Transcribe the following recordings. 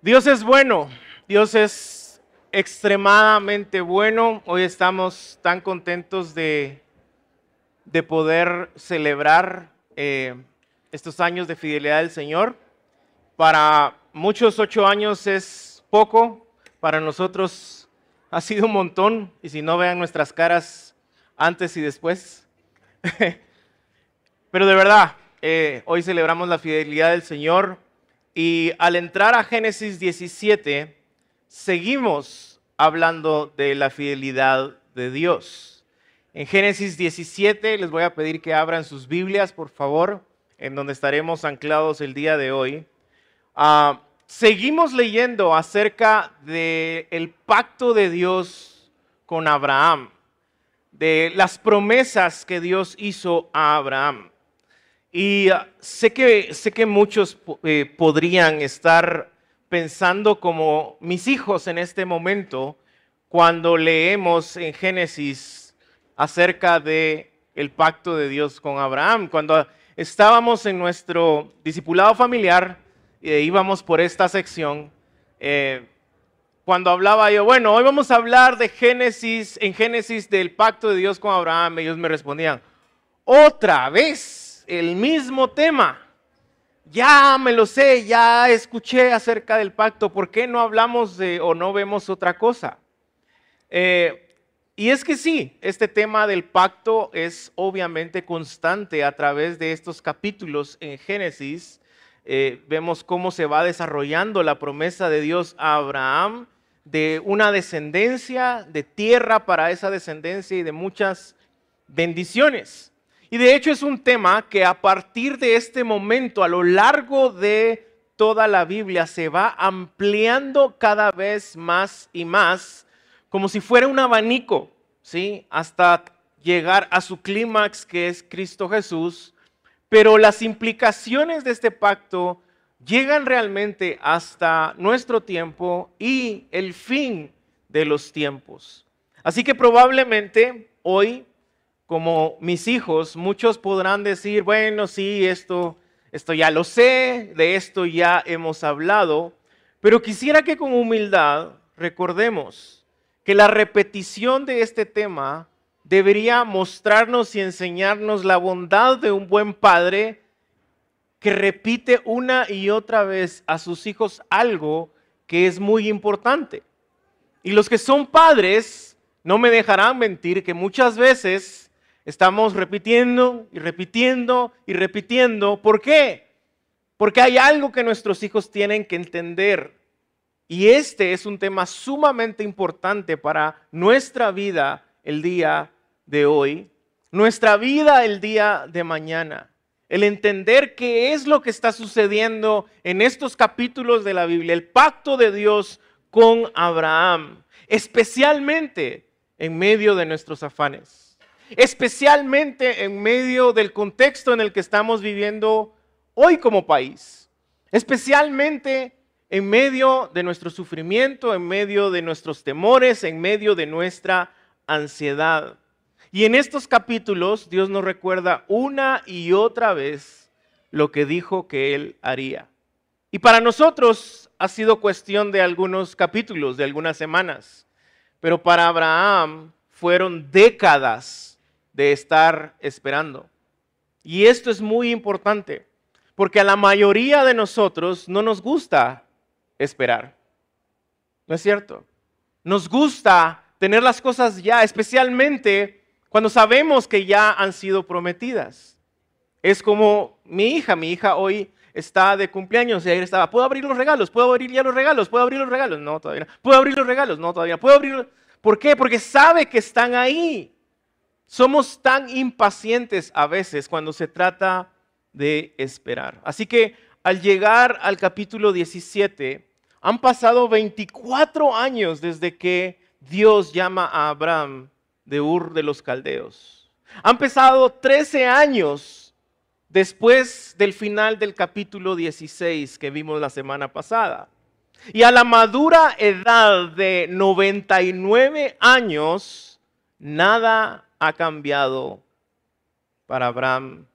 Dios es bueno, Dios es extremadamente bueno. Hoy estamos tan contentos de, de poder celebrar eh, estos años de fidelidad del Señor. Para muchos ocho años es poco, para nosotros ha sido un montón, y si no vean nuestras caras antes y después. Pero de verdad, eh, hoy celebramos la fidelidad del Señor y al entrar a Génesis 17, seguimos hablando de la fidelidad de Dios. En Génesis 17 les voy a pedir que abran sus Biblias, por favor, en donde estaremos anclados el día de hoy. Ah, seguimos leyendo acerca del pacto de Dios con Abraham, de las promesas que Dios hizo a Abraham. Y ah, sé que, sé que muchos eh, podrían estar pensando como mis hijos en este momento cuando leemos en Génesis acerca de el pacto de Dios con Abraham. Cuando estábamos en nuestro discipulado familiar, e íbamos por esta sección, eh, cuando hablaba yo, bueno, hoy vamos a hablar de Génesis, en Génesis del pacto de Dios con Abraham, ellos me respondían, otra vez el mismo tema. Ya me lo sé, ya escuché acerca del pacto, ¿por qué no hablamos de o no vemos otra cosa? Eh, y es que sí, este tema del pacto es obviamente constante a través de estos capítulos en Génesis. Eh, vemos cómo se va desarrollando la promesa de Dios a Abraham de una descendencia, de tierra para esa descendencia y de muchas bendiciones. Y de hecho es un tema que a partir de este momento, a lo largo de toda la Biblia, se va ampliando cada vez más y más, como si fuera un abanico, ¿sí? Hasta llegar a su clímax que es Cristo Jesús. Pero las implicaciones de este pacto llegan realmente hasta nuestro tiempo y el fin de los tiempos. Así que probablemente hoy como mis hijos, muchos podrán decir, bueno, sí, esto, esto ya lo sé, de esto ya hemos hablado, pero quisiera que con humildad recordemos que la repetición de este tema debería mostrarnos y enseñarnos la bondad de un buen padre que repite una y otra vez a sus hijos algo que es muy importante. Y los que son padres no me dejarán mentir que muchas veces Estamos repitiendo y repitiendo y repitiendo. ¿Por qué? Porque hay algo que nuestros hijos tienen que entender. Y este es un tema sumamente importante para nuestra vida el día de hoy, nuestra vida el día de mañana. El entender qué es lo que está sucediendo en estos capítulos de la Biblia, el pacto de Dios con Abraham, especialmente en medio de nuestros afanes especialmente en medio del contexto en el que estamos viviendo hoy como país, especialmente en medio de nuestro sufrimiento, en medio de nuestros temores, en medio de nuestra ansiedad. Y en estos capítulos Dios nos recuerda una y otra vez lo que dijo que Él haría. Y para nosotros ha sido cuestión de algunos capítulos, de algunas semanas, pero para Abraham fueron décadas de estar esperando. Y esto es muy importante, porque a la mayoría de nosotros no nos gusta esperar. ¿No es cierto? Nos gusta tener las cosas ya, especialmente cuando sabemos que ya han sido prometidas. Es como mi hija, mi hija hoy está de cumpleaños y ayer estaba, ¿puedo abrir los regalos? ¿Puedo abrir ya los regalos? ¿Puedo abrir los regalos? No, todavía no. ¿Puedo abrir los regalos? No, todavía no. ¿Puedo abrir? ¿Por qué? Porque sabe que están ahí. Somos tan impacientes a veces cuando se trata de esperar. Así que al llegar al capítulo 17, han pasado 24 años desde que Dios llama a Abraham de Ur de los Caldeos. Han pasado 13 años después del final del capítulo 16 que vimos la semana pasada. Y a la madura edad de 99 años, nada ha cambiado para Abraham.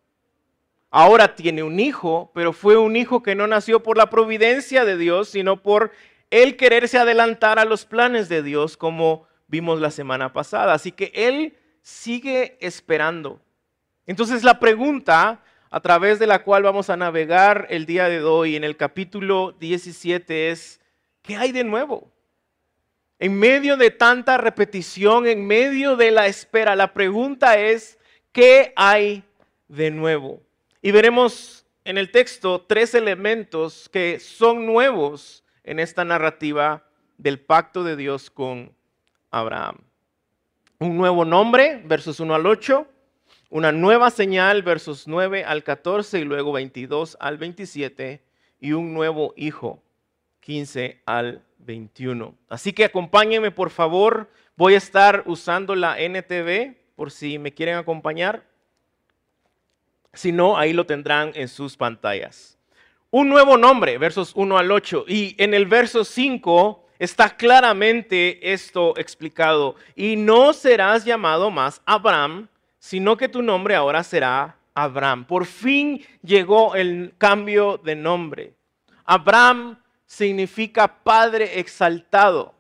ahora tiene un hijo, pero fue un hijo que no nació por la providencia de Dios, sino por él quererse adelantar a los planes de Dios, como vimos la semana pasada. Así que él sigue esperando. Entonces la pregunta a través de la cual vamos a navegar el día de hoy en el capítulo 17 es, ¿qué hay de nuevo? En medio de tanta repetición, en medio de la espera, la pregunta es, ¿qué hay de nuevo? Y veremos en el texto tres elementos que son nuevos en esta narrativa del pacto de Dios con Abraham. Un nuevo nombre, versos 1 al 8, una nueva señal, versos 9 al 14 y luego 22 al 27, y un nuevo hijo, 15 al 21. Así que acompáñenme por favor, voy a estar usando la NTV por si me quieren acompañar. Si no, ahí lo tendrán en sus pantallas. Un nuevo nombre, versos 1 al 8. Y en el verso 5 está claramente esto explicado. Y no serás llamado más Abraham, sino que tu nombre ahora será Abraham. Por fin llegó el cambio de nombre. Abraham significa Padre exaltado.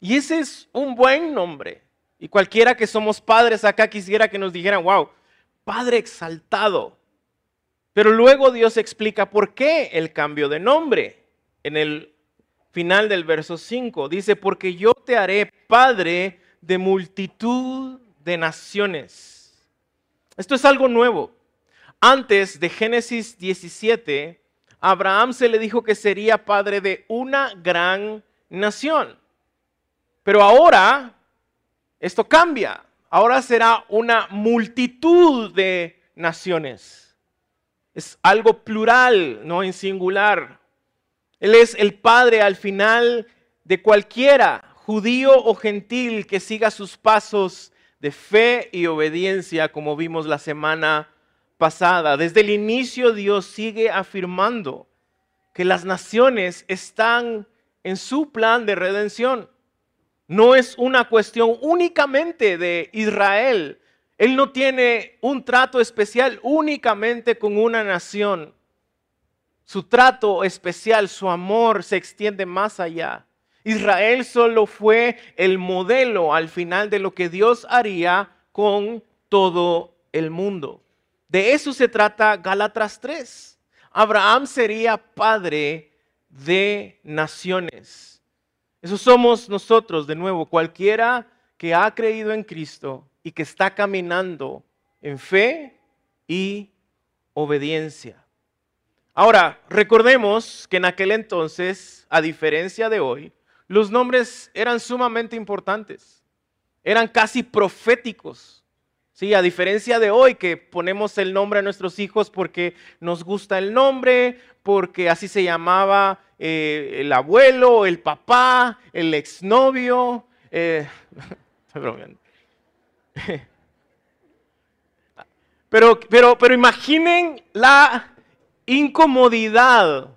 Y ese es un buen nombre. Y cualquiera que somos padres acá quisiera que nos dijeran, wow, Padre exaltado. Pero luego Dios explica por qué el cambio de nombre. En el final del verso 5 dice, porque yo te haré Padre de multitud de naciones. Esto es algo nuevo. Antes de Génesis 17, Abraham se le dijo que sería padre de una gran nación. Pero ahora esto cambia. Ahora será una multitud de naciones. Es algo plural, no en singular. Él es el Padre al final de cualquiera, judío o gentil, que siga sus pasos de fe y obediencia, como vimos la semana pasada. Desde el inicio Dios sigue afirmando que las naciones están en su plan de redención. No es una cuestión únicamente de Israel, él no tiene un trato especial únicamente con una nación. Su trato especial, su amor se extiende más allá. Israel solo fue el modelo al final de lo que Dios haría con todo el mundo. De eso se trata Gálatas 3. Abraham sería padre de naciones. Eso somos nosotros, de nuevo, cualquiera que ha creído en Cristo y que está caminando en fe y obediencia. Ahora, recordemos que en aquel entonces, a diferencia de hoy, los nombres eran sumamente importantes, eran casi proféticos. Sí, a diferencia de hoy que ponemos el nombre a nuestros hijos porque nos gusta el nombre, porque así se llamaba eh, el abuelo, el papá, el exnovio. Eh, Pero, pero, pero imaginen la incomodidad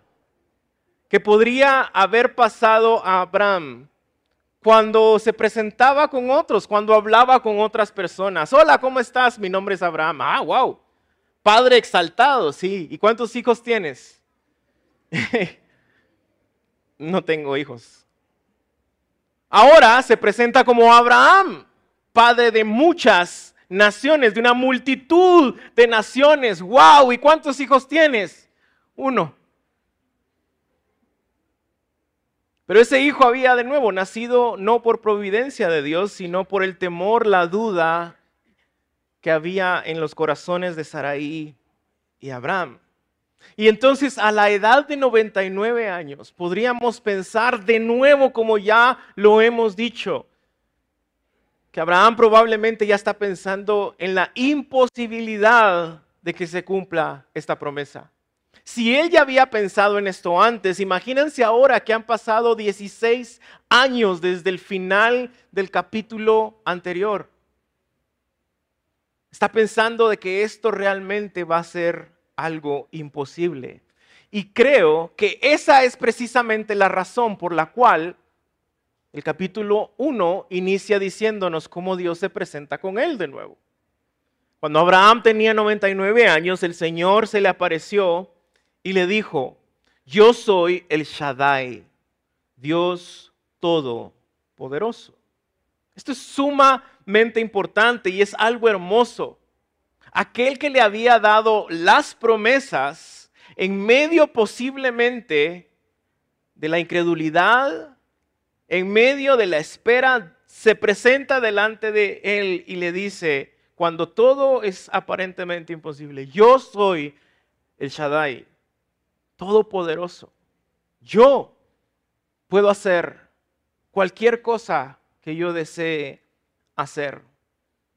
que podría haber pasado a Abraham cuando se presentaba con otros, cuando hablaba con otras personas. Hola, ¿cómo estás? Mi nombre es Abraham. Ah, wow. Padre exaltado, sí. ¿Y cuántos hijos tienes? no tengo hijos. Ahora se presenta como Abraham padre de muchas naciones, de una multitud de naciones. ¡Wow! ¿Y cuántos hijos tienes? Uno. Pero ese hijo había de nuevo nacido no por providencia de Dios, sino por el temor, la duda que había en los corazones de Saraí y Abraham. Y entonces a la edad de 99 años podríamos pensar de nuevo como ya lo hemos dicho, que Abraham probablemente ya está pensando en la imposibilidad de que se cumpla esta promesa. Si él ya había pensado en esto antes, imagínense ahora que han pasado 16 años desde el final del capítulo anterior. Está pensando de que esto realmente va a ser algo imposible. Y creo que esa es precisamente la razón por la cual el capítulo 1 inicia diciéndonos cómo Dios se presenta con él de nuevo. Cuando Abraham tenía 99 años, el Señor se le apareció y le dijo, yo soy el Shaddai, Dios Todopoderoso. Esto es sumamente importante y es algo hermoso. Aquel que le había dado las promesas en medio posiblemente de la incredulidad, en medio de la espera, se presenta delante de él y le dice, cuando todo es aparentemente imposible, yo soy el Shaddai, todopoderoso. Yo puedo hacer cualquier cosa que yo desee hacer.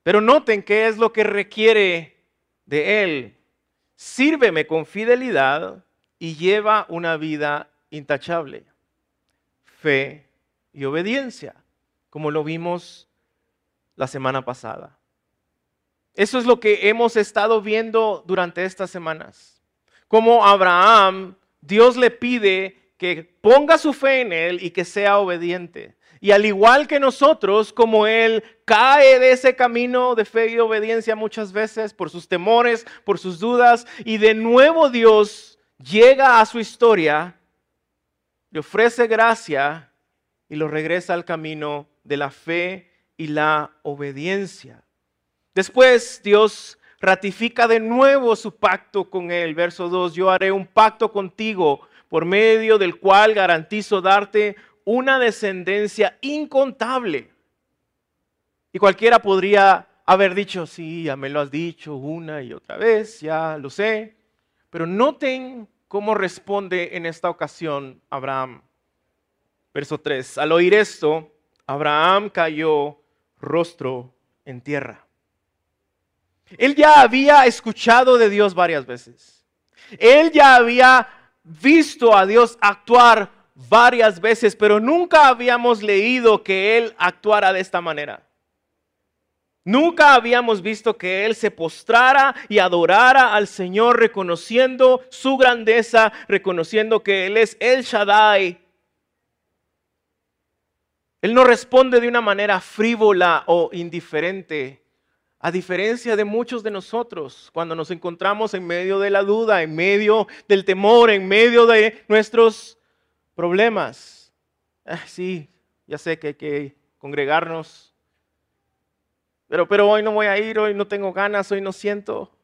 Pero noten qué es lo que requiere de él. Sírveme con fidelidad y lleva una vida intachable. Fe y obediencia, como lo vimos la semana pasada. Eso es lo que hemos estado viendo durante estas semanas. Como Abraham, Dios le pide que ponga su fe en él y que sea obediente. Y al igual que nosotros, como él cae de ese camino de fe y obediencia muchas veces por sus temores, por sus dudas, y de nuevo Dios llega a su historia, le ofrece gracia y lo regresa al camino de la fe y la obediencia. Después Dios ratifica de nuevo su pacto con él. Verso 2, yo haré un pacto contigo por medio del cual garantizo darte una descendencia incontable. Y cualquiera podría haber dicho, sí, ya me lo has dicho una y otra vez, ya lo sé. Pero noten cómo responde en esta ocasión Abraham. Verso 3, al oír esto, Abraham cayó rostro en tierra. Él ya había escuchado de Dios varias veces. Él ya había visto a Dios actuar varias veces, pero nunca habíamos leído que Él actuara de esta manera. Nunca habíamos visto que Él se postrara y adorara al Señor reconociendo su grandeza, reconociendo que Él es el Shaddai. Él no responde de una manera frívola o indiferente. A diferencia de muchos de nosotros, cuando nos encontramos en medio de la duda, en medio del temor, en medio de nuestros problemas. Ah, sí, ya sé que hay que congregarnos, pero, pero hoy no voy a ir, hoy no tengo ganas, hoy no siento.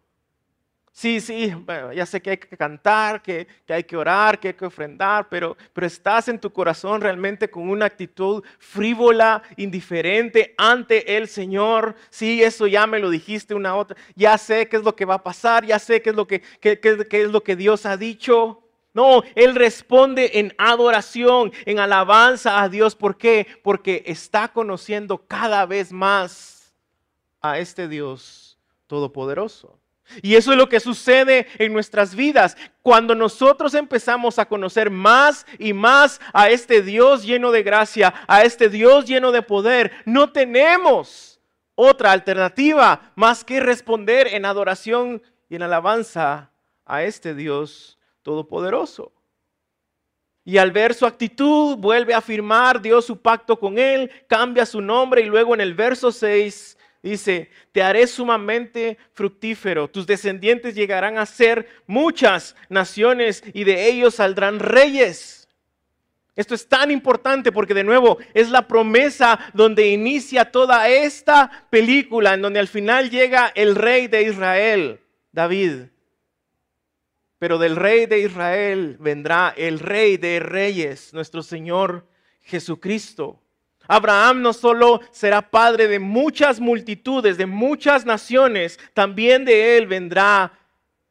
Sí, sí, ya sé que hay que cantar, que, hay que orar, que hay que ofrendar, pero, pero estás en tu corazón realmente con una actitud frívola, indiferente ante el Señor. Sí, eso ya me lo dijiste una otra. Ya sé qué es lo que va a pasar, ya sé qué es lo que, qué, qué es lo que Dios ha dicho. No, Él responde en adoración, en alabanza a Dios. ¿Por qué? Porque está conociendo cada vez más a este Dios todopoderoso. Y eso es lo que sucede en nuestras vidas. Cuando nosotros empezamos a conocer más y más a este Dios lleno de gracia, a este Dios lleno de poder, no tenemos otra alternativa más que responder en adoración y en alabanza a este Dios todopoderoso. Y al ver su actitud, vuelve a afirmar Dios su pacto con él, cambia su nombre y luego en el verso 6 Dice, te haré sumamente fructífero, tus descendientes llegarán a ser muchas naciones y de ellos saldrán reyes. Esto es tan importante porque de nuevo es la promesa donde inicia toda esta película, en donde al final llega el rey de Israel, David. Pero del rey de Israel vendrá el rey de reyes, nuestro Señor Jesucristo. Abraham no solo será padre de muchas multitudes, de muchas naciones, también de él vendrá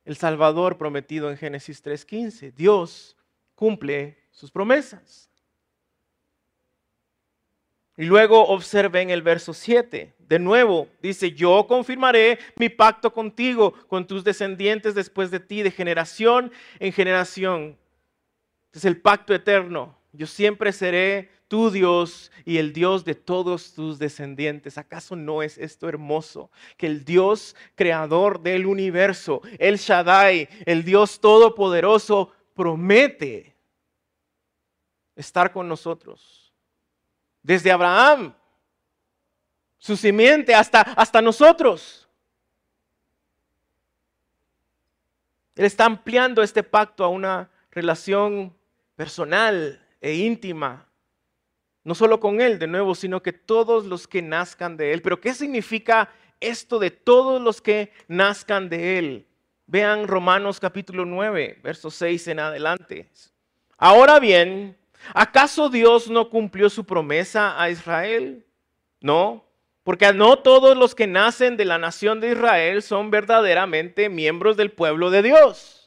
el Salvador prometido en Génesis 3.15. Dios cumple sus promesas. Y luego observen el verso 7. De nuevo, dice, yo confirmaré mi pacto contigo, con tus descendientes después de ti, de generación en generación. Es el pacto eterno. Yo siempre seré tu Dios y el Dios de todos tus descendientes. ¿Acaso no es esto hermoso? Que el Dios creador del universo, el Shaddai, el Dios todopoderoso, promete estar con nosotros. Desde Abraham, su simiente, hasta, hasta nosotros. Él está ampliando este pacto a una relación personal e íntima. No solo con Él, de nuevo, sino que todos los que nazcan de Él. Pero ¿qué significa esto de todos los que nazcan de Él? Vean Romanos capítulo 9, verso 6 en adelante. Ahora bien, ¿acaso Dios no cumplió su promesa a Israel? No, porque no todos los que nacen de la nación de Israel son verdaderamente miembros del pueblo de Dios.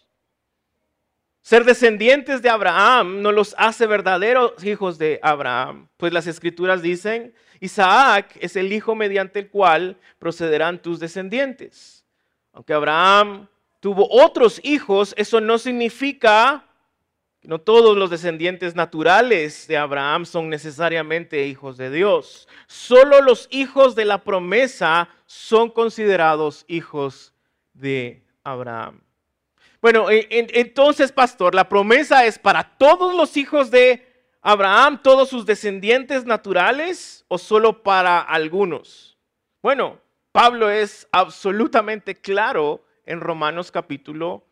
Ser descendientes de Abraham no los hace verdaderos hijos de Abraham, pues las escrituras dicen, Isaac es el hijo mediante el cual procederán tus descendientes. Aunque Abraham tuvo otros hijos, eso no significa que no todos los descendientes naturales de Abraham son necesariamente hijos de Dios. Solo los hijos de la promesa son considerados hijos de Abraham. Bueno, entonces, pastor, la promesa es para todos los hijos de Abraham, todos sus descendientes naturales o solo para algunos. Bueno, Pablo es absolutamente claro en Romanos capítulo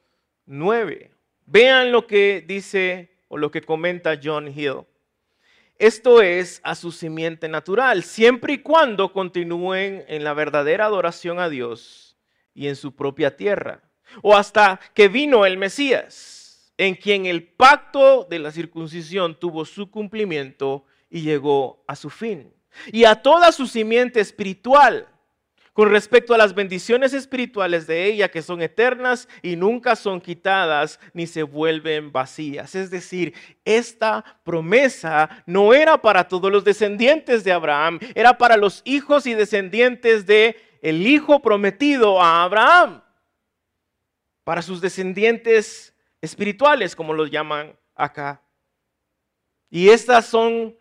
9. Vean lo que dice o lo que comenta John Hill. Esto es a su simiente natural, siempre y cuando continúen en la verdadera adoración a Dios y en su propia tierra o hasta que vino el Mesías, en quien el pacto de la circuncisión tuvo su cumplimiento y llegó a su fin. Y a toda su simiente espiritual, con respecto a las bendiciones espirituales de ella que son eternas y nunca son quitadas ni se vuelven vacías. Es decir, esta promesa no era para todos los descendientes de Abraham, era para los hijos y descendientes de el hijo prometido a Abraham para sus descendientes espirituales, como los llaman acá. Y estas son,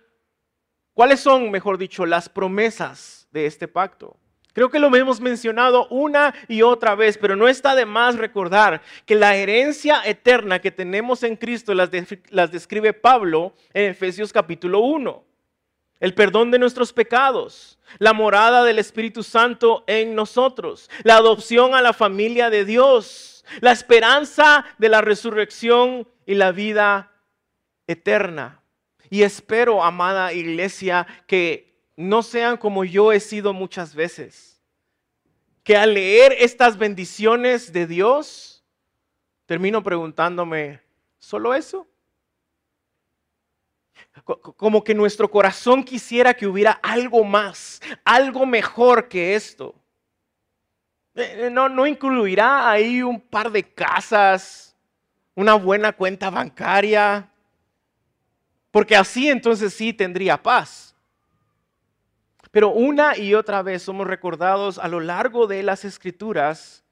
¿cuáles son, mejor dicho, las promesas de este pacto? Creo que lo hemos mencionado una y otra vez, pero no está de más recordar que la herencia eterna que tenemos en Cristo las, describe Pablo en Efesios capítulo 1. El perdón de nuestros pecados, la morada del Espíritu Santo en nosotros, la adopción a la familia de Dios, la esperanza de la resurrección y la vida eterna. Y espero, amada iglesia, que no sean como yo he sido muchas veces. Que al leer estas bendiciones de Dios, termino preguntándome, ¿solo eso? Como que nuestro corazón quisiera que hubiera algo más, algo mejor que esto. Eh, no, no incluirá ahí un par de casas, una buena cuenta bancaria, porque así entonces sí tendría paz. Pero una y otra vez somos recordados a lo largo de las escrituras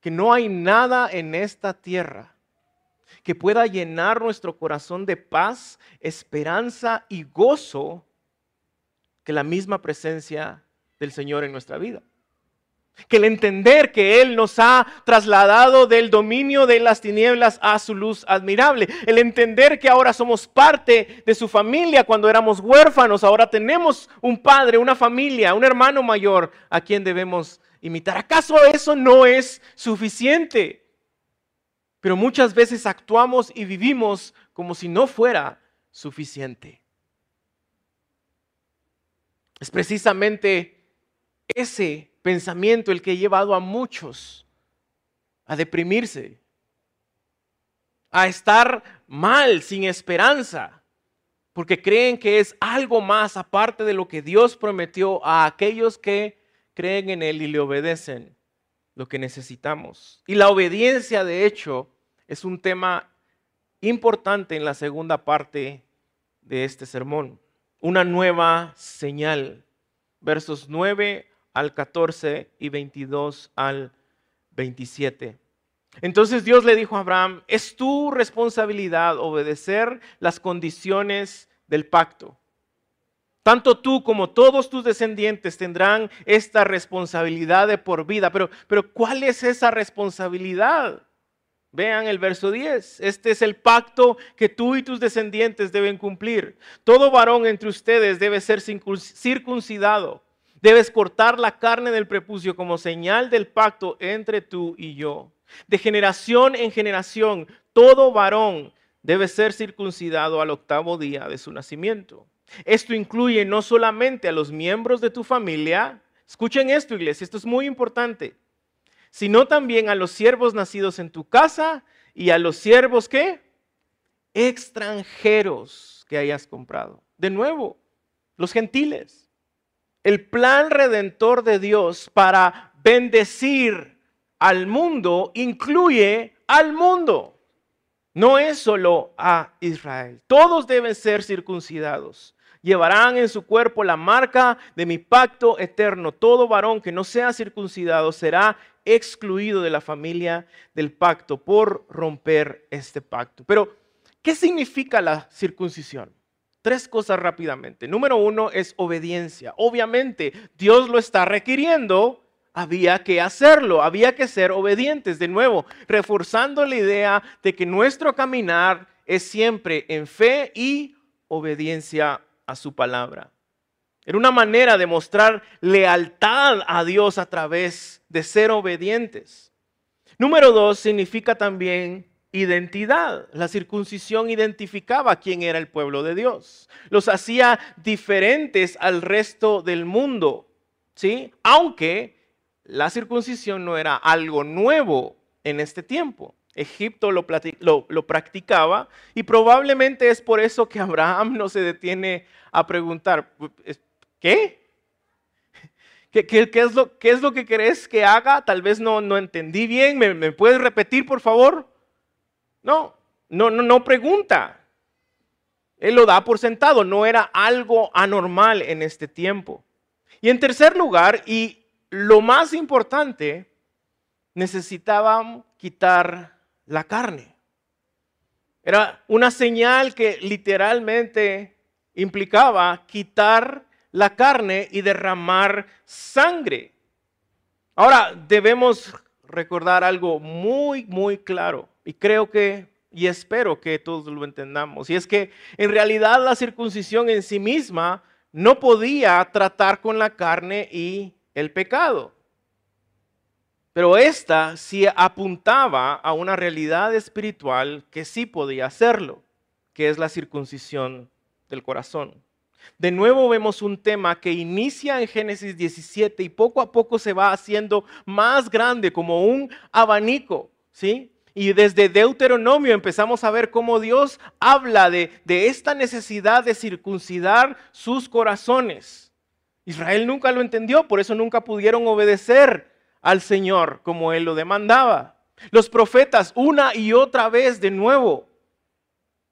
que no hay nada en esta tierra que pueda llenar nuestro corazón de paz, esperanza y gozo que la misma presencia del Señor en nuestra vida que el entender que Él nos ha trasladado del dominio de las tinieblas a su luz admirable, el entender que ahora somos parte de su familia cuando éramos huérfanos, ahora tenemos un padre, una familia, un hermano mayor a quien debemos imitar. ¿Acaso eso no es suficiente? Pero muchas veces actuamos y vivimos como si no fuera suficiente. Es precisamente ese pensamiento el que ha llevado a muchos a deprimirse, a estar mal, sin esperanza, porque creen que es algo más aparte de lo que Dios prometió a aquellos que creen en Él y le obedecen lo que necesitamos. Y la obediencia, de hecho, es un tema importante en la segunda parte de este sermón. Una nueva señal. Versos 9 al 14 y 22 al 27. Entonces Dios le dijo a Abraham, es tu responsabilidad obedecer las condiciones del pacto. Tanto tú como todos tus descendientes tendrán esta responsabilidad de por vida. Pero, pero ¿cuál es esa responsabilidad? Vean el verso 10. Este es el pacto que tú y tus descendientes deben cumplir. Todo varón entre ustedes debe ser circuncidado Debes cortar la carne del prepucio como señal del pacto entre tú y yo. De generación en generación, todo varón debe ser circuncidado al octavo día de su nacimiento. Esto incluye no solamente a los miembros de tu familia, escuchen esto iglesia, esto es muy importante, sino también a los siervos nacidos en tu casa y a los siervos que extranjeros que hayas comprado. De nuevo, los gentiles. El plan redentor de Dios para bendecir al mundo incluye al mundo. No es solo a Israel. Todos deben ser circuncidados. Llevarán en su cuerpo la marca de mi pacto eterno. Todo varón que no sea circuncidado será excluido de la familia del pacto por romper este pacto. Pero, ¿qué significa la circuncisión? Tres cosas rápidamente. Número uno es obediencia. Obviamente, Dios lo está requiriendo había que hacerlo, había que ser obedientes. De nuevo, reforzando la idea de que nuestro caminar es siempre en fe y obediencia a su palabra. Era una manera de mostrar lealtad a Dios a través de ser obedientes. Número dos, significa también identidad. La circuncisión identificaba quién era el pueblo de Dios. Los hacía diferentes al resto del mundo. ¿sí? Aunque la circuncisión no era algo nuevo en este tiempo. Egipto lo, practicaba y probablemente es por eso que Abraham no se detiene a preguntar, ¿qué? ¿Qué, es, lo, que crees que haga? Tal vez no, no entendí bien, ¿Me, ¿Me, puedes repetir por favor? No, no, no, no pregunta. Él lo da por sentado, no era algo anormal en este tiempo. Y en tercer lugar, y lo más importante, necesitaban quitar la carne. Era una señal que literalmente implicaba quitar la carne y derramar sangre. Ahora debemos recordar algo muy, muy claro y creo que y espero que todos lo entendamos. Y es que en realidad la circuncisión en sí misma no podía tratar con la carne y el pecado. Pero esta sí apuntaba a una realidad espiritual que sí podía hacerlo, que es la circuncisión del corazón. De nuevo vemos un tema que inicia en Génesis 17 y poco a poco se va haciendo más grande como un abanico, ¿sí? Y desde Deuteronomio empezamos a ver cómo Dios habla de, de esta necesidad de circuncidar sus corazones. Israel nunca lo entendió, por eso nunca pudieron obedecer al Señor como Él lo demandaba. Los profetas una y otra vez de nuevo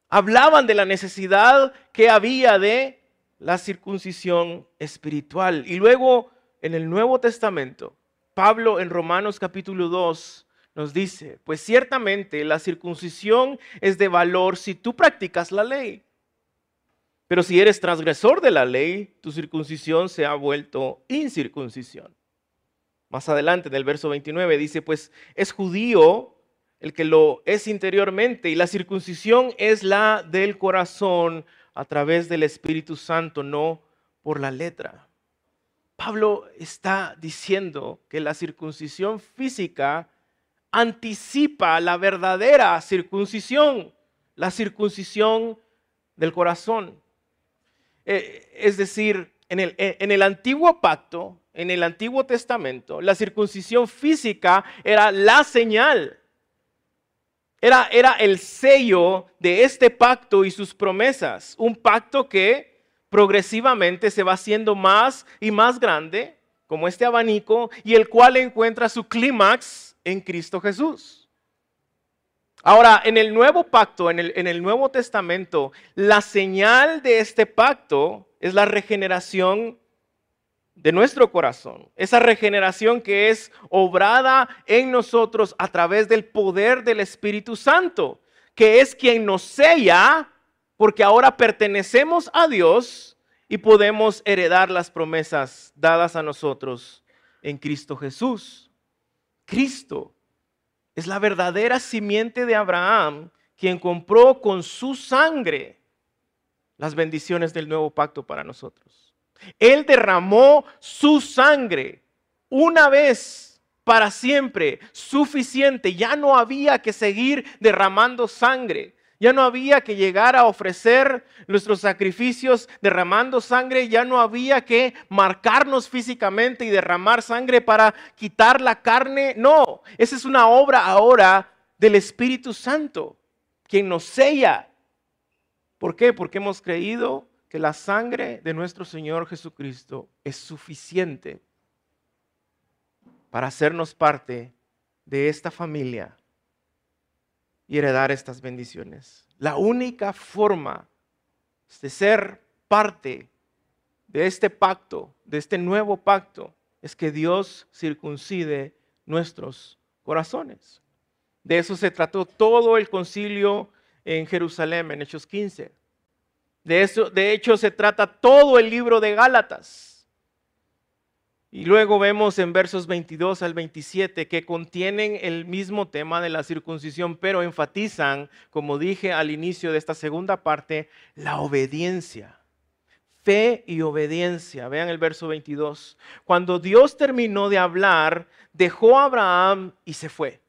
hablaban de la necesidad que había de la circuncisión espiritual. Y luego en el Nuevo Testamento, Pablo en Romanos capítulo 2 nos dice, pues ciertamente la circuncisión es de valor si tú practicas la ley. Pero si eres transgresor de la ley, tu circuncisión se ha vuelto incircuncisión. Más adelante en el verso 29 dice, pues es judío el que lo es interiormente y la circuncisión es la del corazón a través del Espíritu Santo, no por la letra. Pablo está diciendo que la circuncisión física anticipa la verdadera circuncisión, la circuncisión del corazón. Eh, es decir, en el, en el antiguo pacto, en el Antiguo Testamento, la circuncisión física era la señal, era, era, el sello de este pacto y sus promesas. Un pacto que progresivamente se va haciendo más y más grande, como este abanico, y el cual encuentra su clímax en Cristo Jesús. Ahora, en el nuevo pacto, en el, Nuevo Testamento, la señal de este pacto es la regeneración de nuestro corazón. Esa regeneración que es obrada en nosotros a través del poder del Espíritu Santo, que es quien nos sella porque ahora pertenecemos a Dios y podemos heredar las promesas dadas a nosotros en Cristo Jesús. Cristo es la verdadera simiente de Abraham, quien compró con su sangre las bendiciones del nuevo pacto para nosotros. Él derramó su sangre una vez para siempre, suficiente. Ya no había que seguir derramando sangre. Ya no había que llegar a ofrecer nuestros sacrificios derramando sangre. Ya no había que marcarnos físicamente y derramar sangre para quitar la carne. No, esa es una obra ahora del Espíritu Santo, quien nos sella. ¿Por qué? Porque hemos creído que la sangre de nuestro Señor Jesucristo es suficiente para hacernos parte de esta familia y heredar estas bendiciones. La única forma de ser parte de este pacto, de este nuevo pacto, es que Dios circuncide nuestros corazones. De eso se trató todo el concilio en Jerusalén, en Hechos 15. De, eso, de hecho, se trata todo el libro de Gálatas. Y luego vemos en versos 22 al 27 que contienen el mismo tema de la circuncisión, pero enfatizan, como dije al inicio de esta segunda parte, la obediencia. Fe y obediencia. Vean el verso 22. Cuando Dios terminó de hablar, dejó a Abraham y se fue.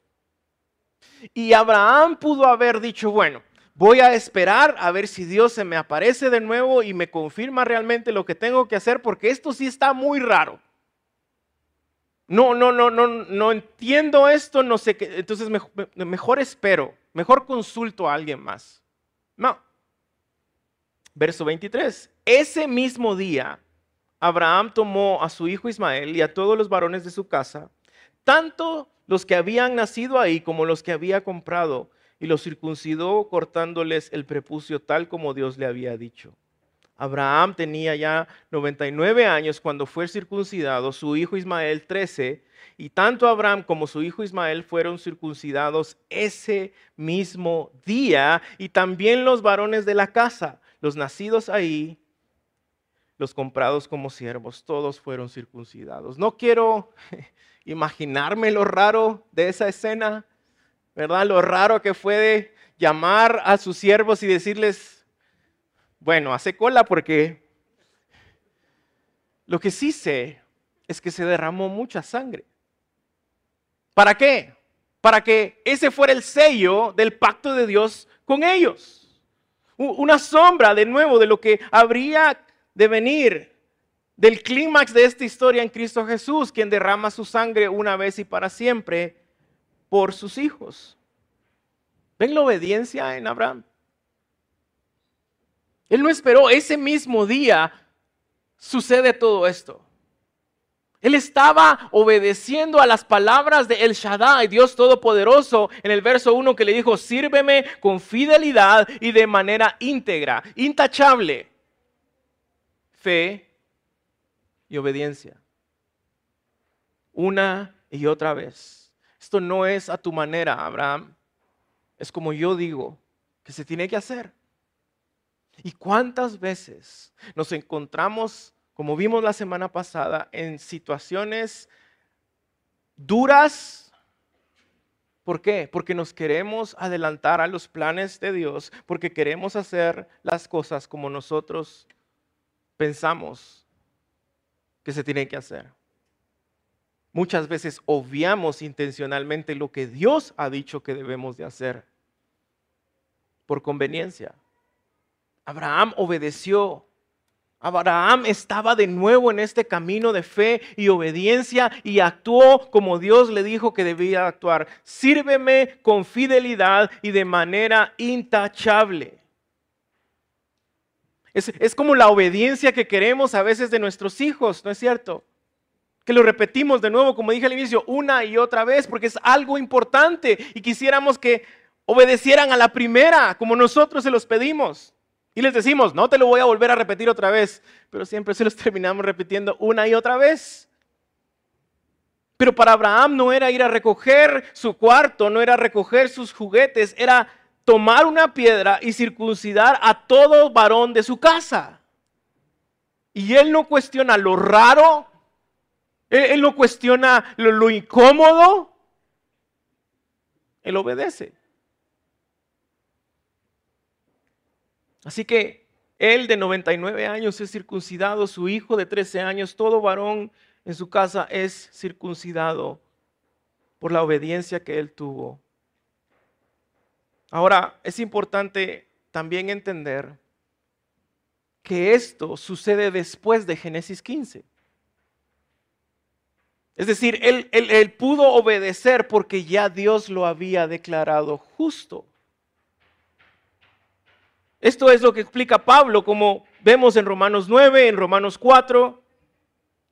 Y Abraham pudo haber dicho, bueno, voy a esperar a ver si Dios se me aparece de nuevo y me confirma realmente lo que tengo que hacer, porque esto sí está muy raro no, no, no, no, no entiendo esto, no sé qué, entonces mejor, espero, mejor consulto a alguien más. No. Verso 23. Ese mismo día, Abraham tomó a su hijo Ismael y a todos los varones de su casa, tanto los que habían nacido ahí como los que había comprado, y los circuncidó cortándoles el prepucio tal como Dios le había dicho. Abraham tenía ya 99 años cuando fue circuncidado, su hijo Ismael 13, y tanto Abraham como su hijo Ismael fueron circuncidados ese mismo día, y también los varones de la casa, los nacidos ahí, los comprados como siervos, todos fueron circuncidados. No quiero imaginarme lo raro de esa escena, ¿verdad? Lo raro que fue de llamar a sus siervos y decirles, bueno, hace cola porque lo que sí sé es que se derramó mucha sangre. ¿Para qué? Para que ese fuera el sello del pacto de Dios con ellos. Una sombra de nuevo de lo que habría de venir del clímax de esta historia en Cristo Jesús, quien derrama su sangre una vez y para siempre por sus hijos. ¿Ven la obediencia en Abraham? Él no esperó, ese mismo día sucede todo esto. Él estaba obedeciendo a las palabras de El Shaddai, Dios Todopoderoso, en el verso 1 que le dijo, sírveme con fidelidad y de manera íntegra, intachable. Fe y obediencia. Una y otra vez. Esto no es a tu manera, Abraham. Es como yo digo que se tiene que hacer. ¿Y cuántas veces nos encontramos, como vimos la semana pasada, en situaciones duras? ¿Por qué? Porque nos queremos adelantar a los planes de Dios, porque queremos hacer las cosas como nosotros pensamos que se tienen que hacer. Muchas veces obviamos intencionalmente lo que Dios ha dicho que debemos de hacer por conveniencia. Abraham obedeció. Abraham estaba de nuevo en este camino de fe y obediencia y actuó como Dios le dijo que debía actuar. Sírveme con fidelidad y de manera intachable. Es, es, como la obediencia que queremos a veces de nuestros hijos, ¿no es cierto? Que lo repetimos de nuevo, como dije al inicio, una y otra vez, porque es algo importante y quisiéramos que obedecieran a la primera, como nosotros se los pedimos. Y les decimos, no te lo voy a volver a repetir otra vez, pero siempre se los terminamos repitiendo una y otra vez. Pero para Abraham no era ir a recoger su cuarto, no era recoger sus juguetes, era tomar una piedra y circuncidar a todo varón de su casa. Y él no cuestiona lo raro, él, no cuestiona lo incómodo, él obedece. Así que él de 99 años es circuncidado, su hijo de 13 años, todo varón en su casa es circuncidado por la obediencia que él tuvo. Ahora, es importante también entender que esto sucede después de Génesis 15. Es decir, él, él, pudo obedecer porque ya Dios lo había declarado justo. Esto es lo que explica Pablo, como vemos en Romanos 9, en Romanos 4.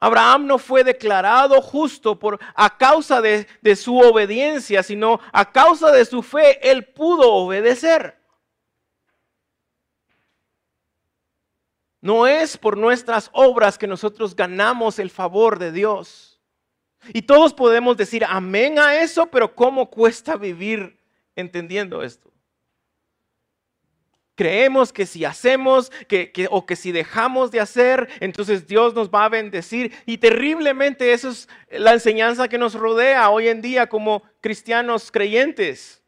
Abraham no fue declarado justo por, a causa de, de su obediencia, sino a causa de su fe, él pudo obedecer. No es por nuestras obras que nosotros ganamos el favor de Dios. Y todos podemos decir amén a eso, pero ¿cómo cuesta vivir entendiendo esto? Creemos que si hacemos que, o que si dejamos de hacer, entonces Dios nos va a bendecir. Y terriblemente eso es la enseñanza que nos rodea hoy en día como cristianos creyentes.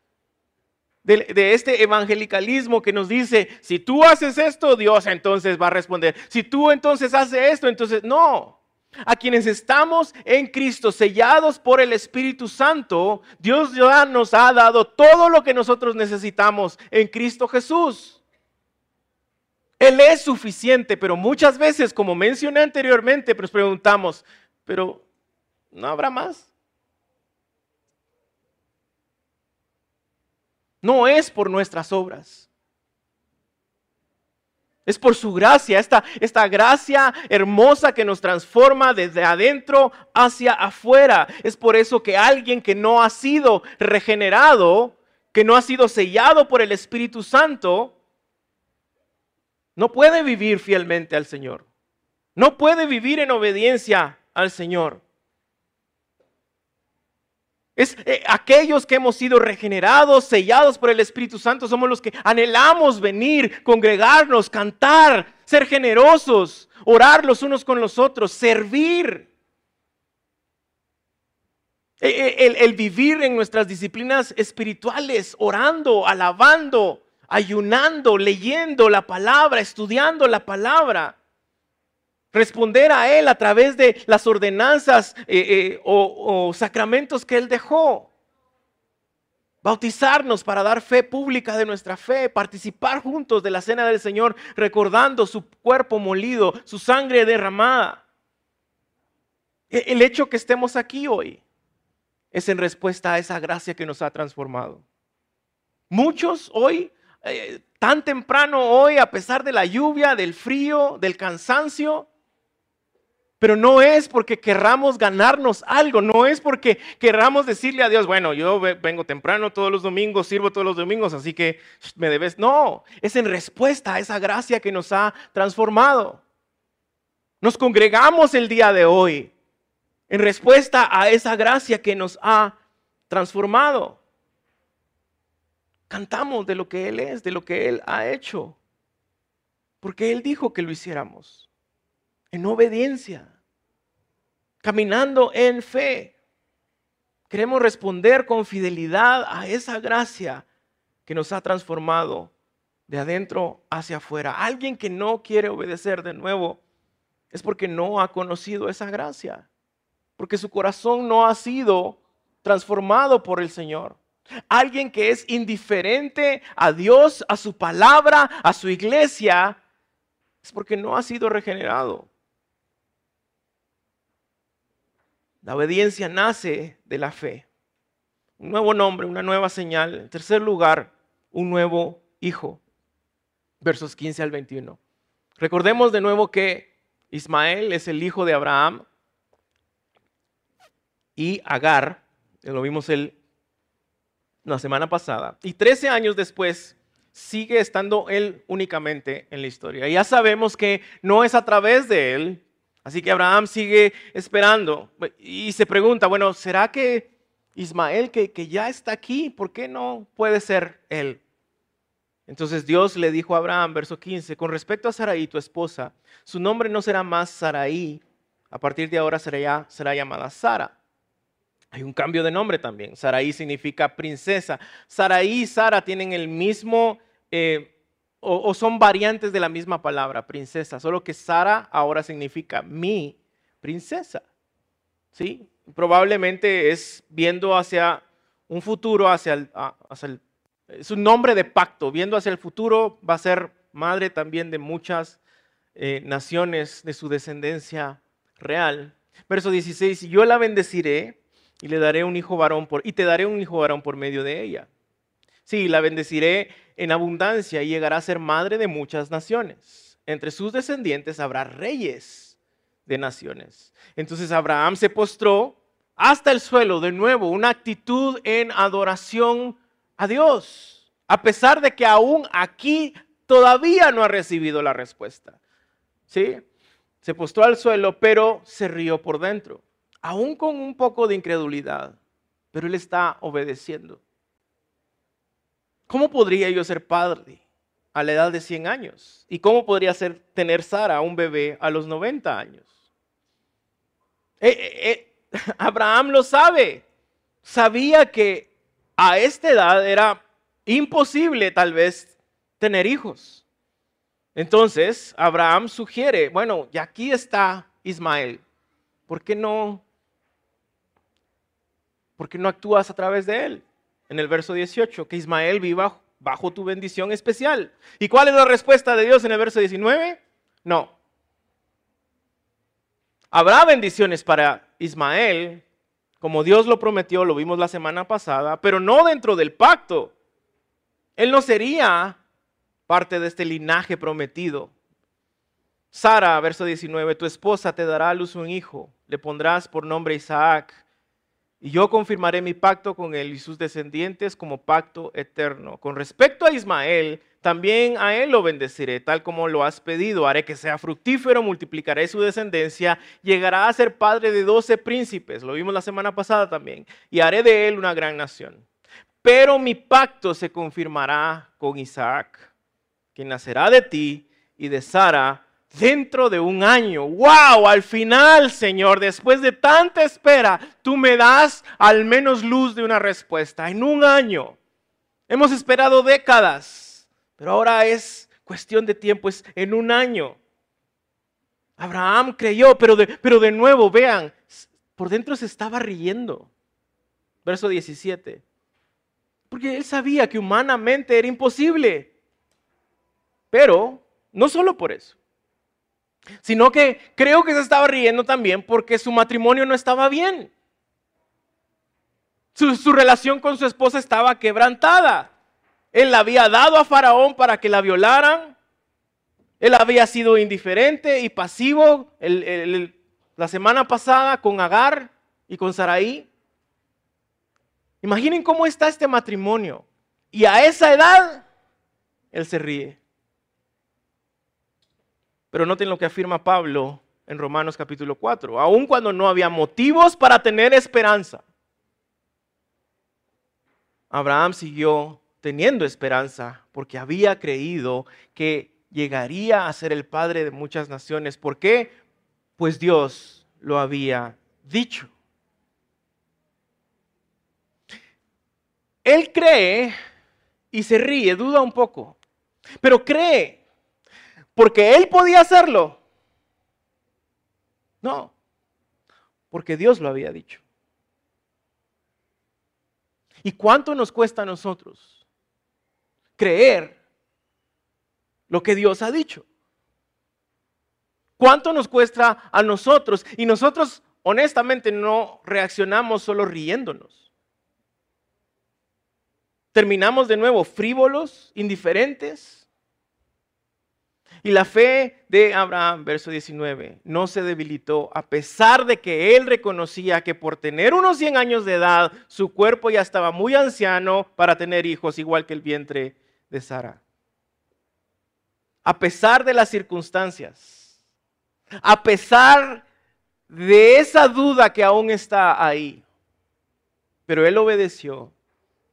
De, de, este evangelicalismo que nos dice, si tú haces esto, Dios entonces va a responder. Si tú entonces haces esto, entonces no. A quienes estamos en Cristo, sellados por el Espíritu Santo, Dios ya nos ha dado todo lo que nosotros necesitamos en Cristo Jesús. Él es suficiente, pero muchas veces, como mencioné anteriormente, nos preguntamos, pero ¿no habrá más? No es por nuestras obras. Es por su gracia, esta, esta gracia hermosa que nos transforma desde adentro hacia afuera. Es por eso que alguien que no ha sido regenerado, que no ha sido sellado por el Espíritu Santo, no puede vivir fielmente al Señor. No puede vivir en obediencia al Señor. Es eh, aquellos que hemos sido regenerados, sellados por el Espíritu Santo, somos los que anhelamos venir, congregarnos, cantar, ser generosos, orar los unos con los otros, servir. E, e, el, el vivir en nuestras disciplinas espirituales, orando, alabando, ayunando, leyendo la palabra, estudiando la palabra responder a Él a través de las ordenanzas eh, eh, o, sacramentos que Él dejó. Bautizarnos para dar fe pública de nuestra fe, participar juntos de la cena del Señor, recordando su cuerpo molido, su sangre derramada. E, el hecho que estemos aquí hoy es en respuesta a esa gracia que nos ha transformado. Muchos hoy, eh, tan temprano hoy, a pesar de la lluvia, del frío, del cansancio, pero no es porque querramos ganarnos algo, no es porque querramos decirle a Dios, bueno, yo vengo temprano todos los domingos, sirvo todos los domingos, así que me debes. No, es en respuesta a esa gracia que nos ha transformado. Nos congregamos el día de hoy en respuesta a esa gracia que nos ha transformado. Cantamos de lo que Él es, de lo que Él ha hecho, porque Él dijo que lo hiciéramos en obediencia caminando en fe. Queremos responder con fidelidad a esa gracia que nos ha transformado de adentro hacia afuera. Alguien que no quiere obedecer de nuevo es porque no ha conocido esa gracia, porque su corazón no ha sido transformado por el Señor. Alguien que es indiferente a Dios, a su palabra, a su iglesia, es porque no ha sido regenerado. La obediencia nace de la fe. Un nuevo nombre, una nueva señal. En tercer lugar, un nuevo hijo. Versos 15 al 21. Recordemos de nuevo que Ismael es el hijo de Abraham y Agar, lo vimos el, la semana pasada. Y 13 años después sigue estando él únicamente en la historia. Ya sabemos que no es a través de él Así que Abraham sigue esperando y se pregunta, bueno, ¿será que Ismael que, que ya está aquí, por qué no puede ser él? Entonces Dios le dijo a Abraham, verso 15, con respecto a Sarai, tu esposa, su nombre no será más Sarai, a partir de ahora será, será llamada Sara. Hay un cambio de nombre también. Sarai significa princesa. Sarai y Sara tienen el mismo eh, o, son variantes de la misma palabra, princesa, solo que Sara ahora significa mi princesa. ¿Sí? probablemente es viendo hacia un futuro, hacia el, hacia el, es un nombre de pacto, viendo hacia el futuro, va a ser madre también de muchas eh, naciones de su descendencia real. Verso 16, y yo la bendeciré y le daré un hijo varón por, y te daré un hijo varón por medio de ella. Sí, la bendeciré en abundancia y llegará a ser madre de muchas naciones. Entre sus descendientes habrá reyes de naciones. Entonces Abraham se postró hasta el suelo, de nuevo, una actitud en adoración a Dios, a pesar de que aún aquí todavía no ha recibido la respuesta. ¿Sí? Se postró al suelo, pero se rió por dentro, aún con un poco de incredulidad, pero él está obedeciendo. ¿Cómo podría yo ser padre a la edad de 100 años? ¿Y cómo podría ser tener Sara, un bebé, a los 90 años? Eh, eh, eh, Abraham lo sabe. Sabía que a esta edad era imposible tal vez tener hijos. Entonces, Abraham sugiere, bueno, ya aquí está Ismael. ¿Por qué no? ¿Por qué no actúas a través de él? En el verso 18, que Ismael viva bajo tu bendición especial. ¿Y cuál es la respuesta de Dios en el verso 19? No. Habrá bendiciones para Ismael, como Dios lo prometió, lo vimos la semana pasada, pero no dentro del pacto. Él no sería parte de este linaje prometido. Sara, verso 19, tu esposa te dará a luz un hijo, le pondrás por nombre Isaac, y yo confirmaré mi pacto con él y sus descendientes como pacto eterno. Con respecto a Ismael, también a él lo bendeciré, tal como lo has pedido. Haré que sea fructífero, multiplicaré su descendencia, llegará a ser padre de doce príncipes, lo vimos la semana pasada también, y haré de él una gran nación. Pero mi pacto se confirmará con Isaac, que nacerá de ti y de Sara dentro de un año. ¡Wow! Al final, Señor, después de tanta espera, tú me das al menos luz de una respuesta. En un año. Hemos esperado décadas pero ahora es cuestión de tiempo, es en un año. Abraham creyó, pero de, pero de nuevo, vean, por dentro se estaba riendo. Verso 17. Porque él sabía que humanamente era imposible. Pero no solo por eso, sino que creo que se estaba riendo también porque su matrimonio no estaba bien. Su, relación con su esposa estaba quebrantada. Él la había dado a Faraón para que la violaran. Él había sido indiferente y pasivo la semana pasada con Agar y con Saraí. Imaginen cómo está este matrimonio. Y a esa edad, él se ríe. Pero noten lo que afirma Pablo en Romanos capítulo 4. Aun cuando no había motivos para tener esperanza, Abraham siguió teniendo esperanza, porque había creído que llegaría a ser el padre de muchas naciones. ¿Por qué? Pues Dios lo había dicho. Él cree y se ríe, duda un poco, pero cree, porque él podía hacerlo. No, porque Dios lo había dicho. ¿Y cuánto nos cuesta a nosotros creer lo que Dios ha dicho. ¿Cuánto nos cuesta a nosotros? Y nosotros honestamente no reaccionamos solo riéndonos. Terminamos de nuevo frívolos, indiferentes. Y la fe de Abraham, verso 19, no se debilitó a pesar de que él reconocía que por tener unos 100 años de edad, su cuerpo ya estaba muy anciano para tener hijos, igual que el vientre de Sara. A pesar de las circunstancias, a pesar de esa duda que aún está ahí, pero él obedeció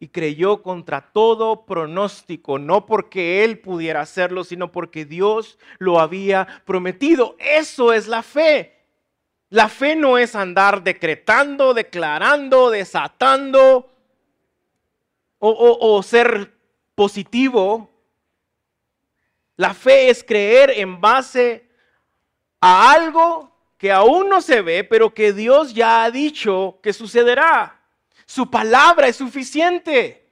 y creyó contra todo pronóstico, no porque él pudiera hacerlo, sino porque Dios lo había prometido. Eso es la fe. La fe no es andar decretando, declarando, desatando o, ser positivo. La fe es creer en base a algo que aún no se ve, pero que Dios ya ha dicho que sucederá. Su palabra es suficiente.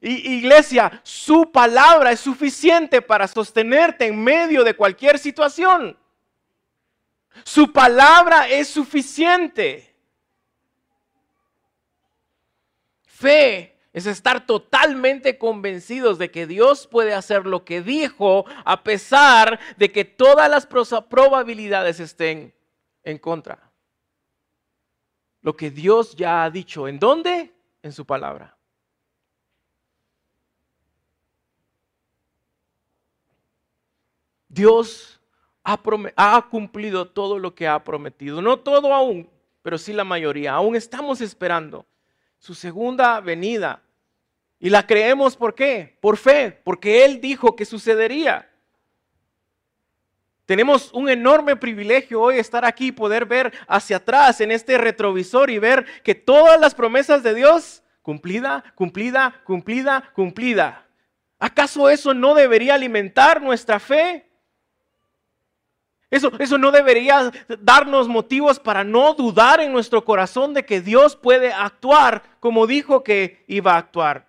iglesia, su palabra es suficiente para sostenerte en medio de cualquier situación. Su palabra es suficiente. Fe es estar totalmente convencidos de que Dios puede hacer lo que dijo a pesar de que todas las probabilidades estén en contra. Lo que Dios ya ha dicho. ¿En dónde? En su palabra. Dios ha, cumplido todo lo que ha prometido. No todo aún, pero sí la mayoría. Aún estamos esperando su segunda venida. Y la creemos por qué? Por fe, porque Él dijo que sucedería. Tenemos un enorme privilegio hoy estar aquí y poder ver hacia atrás en este retrovisor y ver que todas las promesas de Dios, cumplida, cumplida, cumplida, cumplida. ¿Acaso eso no debería alimentar nuestra fe? Eso, eso no debería darnos motivos para no dudar en nuestro corazón de que Dios puede actuar como dijo que iba a actuar.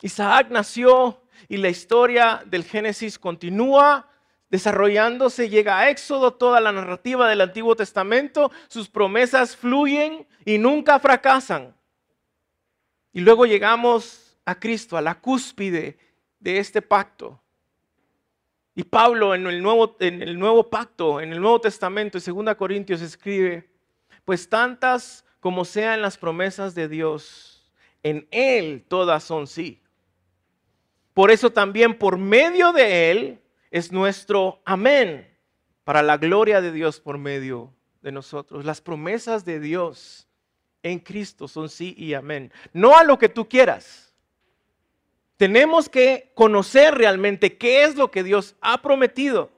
Isaac nació y la historia del Génesis continúa desarrollándose, llega a Éxodo, toda la narrativa del Antiguo Testamento, sus promesas fluyen y nunca fracasan. Y luego llegamos a Cristo, a la cúspide de este pacto. Y Pablo en el nuevo, pacto, en el Nuevo Testamento, en 2 Corintios escribe, pues tantas como sean las promesas de Dios, en Él todas son sí. Por eso también por medio de Él es nuestro amén, para la gloria de Dios por medio de nosotros. Las promesas de Dios en Cristo son sí y amén. No a lo que tú quieras tenemos que conocer realmente qué es lo que Dios ha prometido.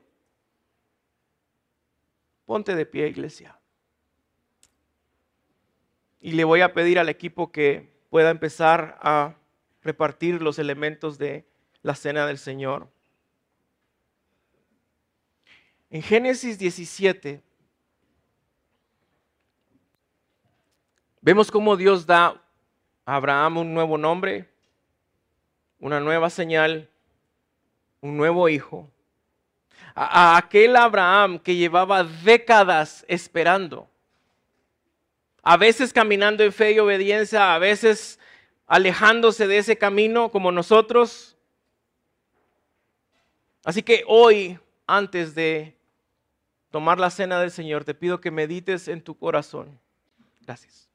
Ponte de pie, iglesia. Y le voy a pedir al equipo que pueda empezar a repartir los elementos de la cena del Señor. En Génesis 17 vemos cómo Dios da a Abraham un nuevo nombre, una nueva señal, un nuevo hijo. A, aquel Abraham que llevaba décadas esperando, a veces caminando en fe y obediencia, a veces alejándose de ese camino como nosotros. Así que hoy, antes de tomar la cena del Señor, te pido que medites en tu corazón. Gracias.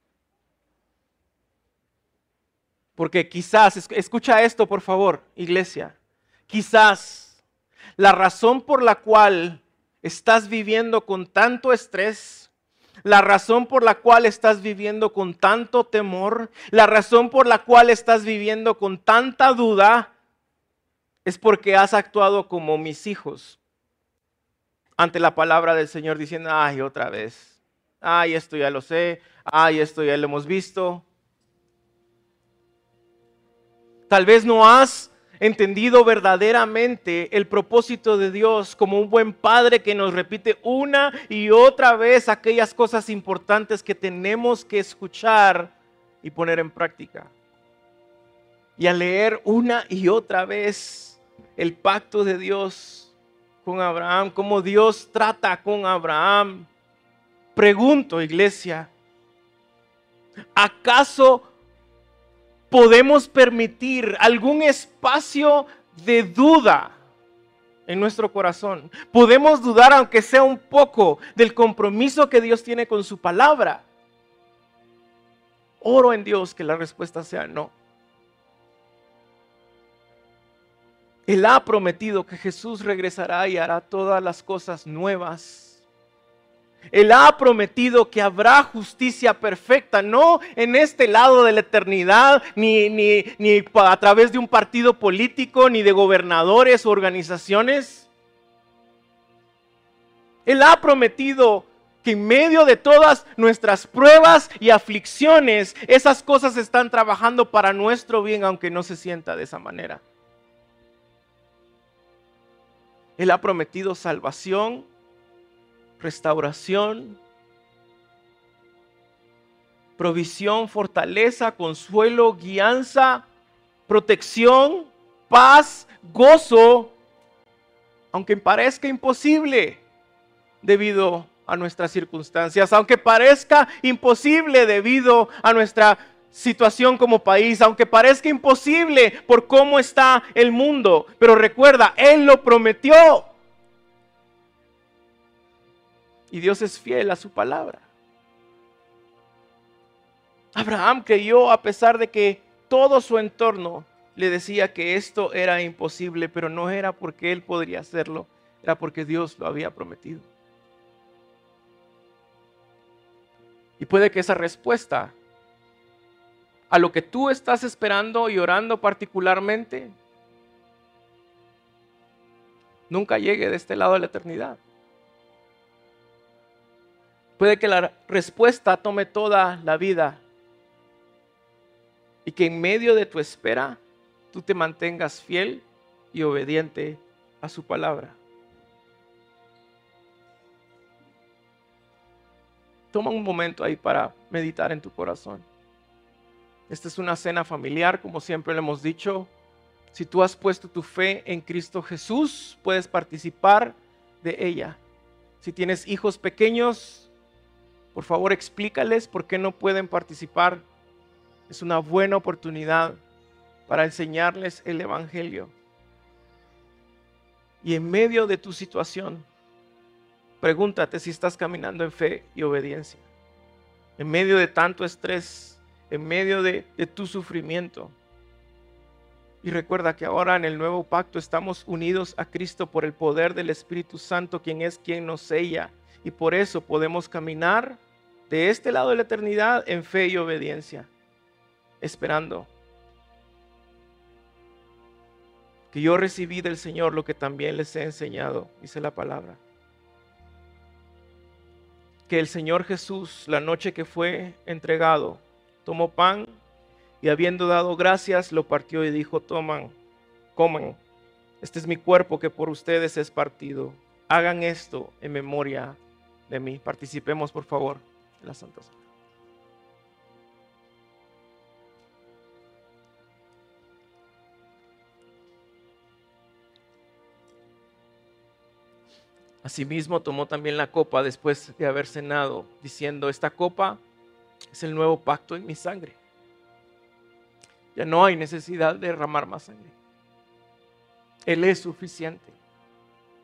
Porque quizás, escucha esto por favor, iglesia, quizás la razón por la cual estás viviendo con tanto estrés, la razón por la cual estás viviendo con tanto temor, la razón por la cual estás viviendo con tanta duda, es porque has actuado como mis hijos ante la palabra del Señor diciendo, ay, otra vez, ay, esto ya lo sé, ay, esto ya lo hemos visto, Tal vez no has entendido verdaderamente el propósito de Dios como un buen padre que nos repite una y otra vez aquellas cosas importantes que tenemos que escuchar y poner en práctica. Y a leer una y otra vez el pacto de Dios con Abraham, cómo Dios trata con Abraham. Pregunto, iglesia, ¿acaso podemos permitir algún espacio de duda en nuestro corazón. Podemos dudar, aunque sea un poco, del compromiso que Dios tiene con su palabra. Oro en Dios que la respuesta sea no. Él ha prometido que Jesús regresará y hará todas las cosas nuevas. Él ha prometido que habrá justicia perfecta, no en este lado de la eternidad, ni, ni, ni a través de un partido político, ni de gobernadores o organizaciones. Él ha prometido que en medio de todas nuestras pruebas y aflicciones, esas cosas están trabajando para nuestro bien, aunque no se sienta de esa manera. Él ha prometido salvación, restauración, provisión, fortaleza, consuelo, guianza, protección, paz, gozo, aunque parezca imposible debido a nuestras circunstancias, aunque parezca imposible debido a nuestra situación como país, aunque parezca imposible por cómo está el mundo, pero recuerda, Él lo prometió. Y Dios es fiel a su palabra. Abraham creyó a pesar de que todo su entorno le decía que esto era imposible, pero no era porque él podría hacerlo, era porque Dios lo había prometido. Y puede que esa respuesta a lo que tú estás esperando y orando particularmente nunca llegue de este lado de la eternidad. Puede que la respuesta tome toda la vida y que en medio de tu espera tú te mantengas fiel y obediente a su palabra. Toma un momento ahí para meditar en tu corazón. Esta es una cena familiar, como siempre le hemos dicho. Si tú has puesto tu fe en Cristo Jesús, puedes participar de ella. Si tienes hijos pequeños, por favor explícales por qué no pueden participar es una buena oportunidad para enseñarles el Evangelio. Y en medio de tu situación, pregúntate si estás caminando en fe y obediencia. En medio de tanto estrés, en medio de, tu sufrimiento. Y recuerda que ahora en el nuevo pacto estamos unidos a Cristo por el poder del Espíritu Santo, quien es quien nos sella. Y por eso podemos caminar de este lado de la eternidad en fe y obediencia esperando. Que yo recibí del Señor lo que también les he enseñado, dice la palabra. Que el Señor Jesús, la noche que fue entregado, tomó pan y habiendo dado gracias, lo partió y dijo, toman, coman, este es mi cuerpo que por ustedes es partido. Hagan esto en memoria de mí. Participemos, por favor, en la Santa Cena. Asimismo tomó también la copa después de haber cenado, diciendo, esta copa es el nuevo pacto en mi sangre. Ya no hay necesidad de derramar más sangre. Él es suficiente.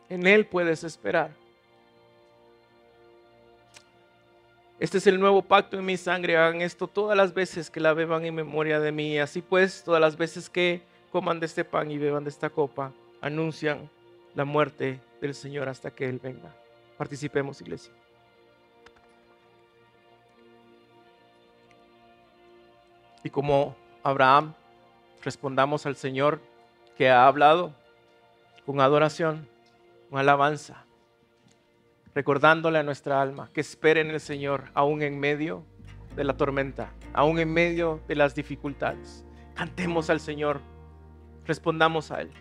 En Él puedes esperar. Este es el nuevo pacto en mi sangre. Hagan esto todas las veces que la beban en memoria de mí. Así pues, todas las veces que coman de este pan y beban de esta copa, anuncian la muerte del Señor hasta que Él venga. Participemos, iglesia. Y como Abraham, respondamos al Señor que ha hablado con adoración, con alabanza, recordándole a nuestra alma que espere en el Señor aún en medio de la tormenta, aún en medio de las dificultades. Cantemos al Señor, respondamos a Él.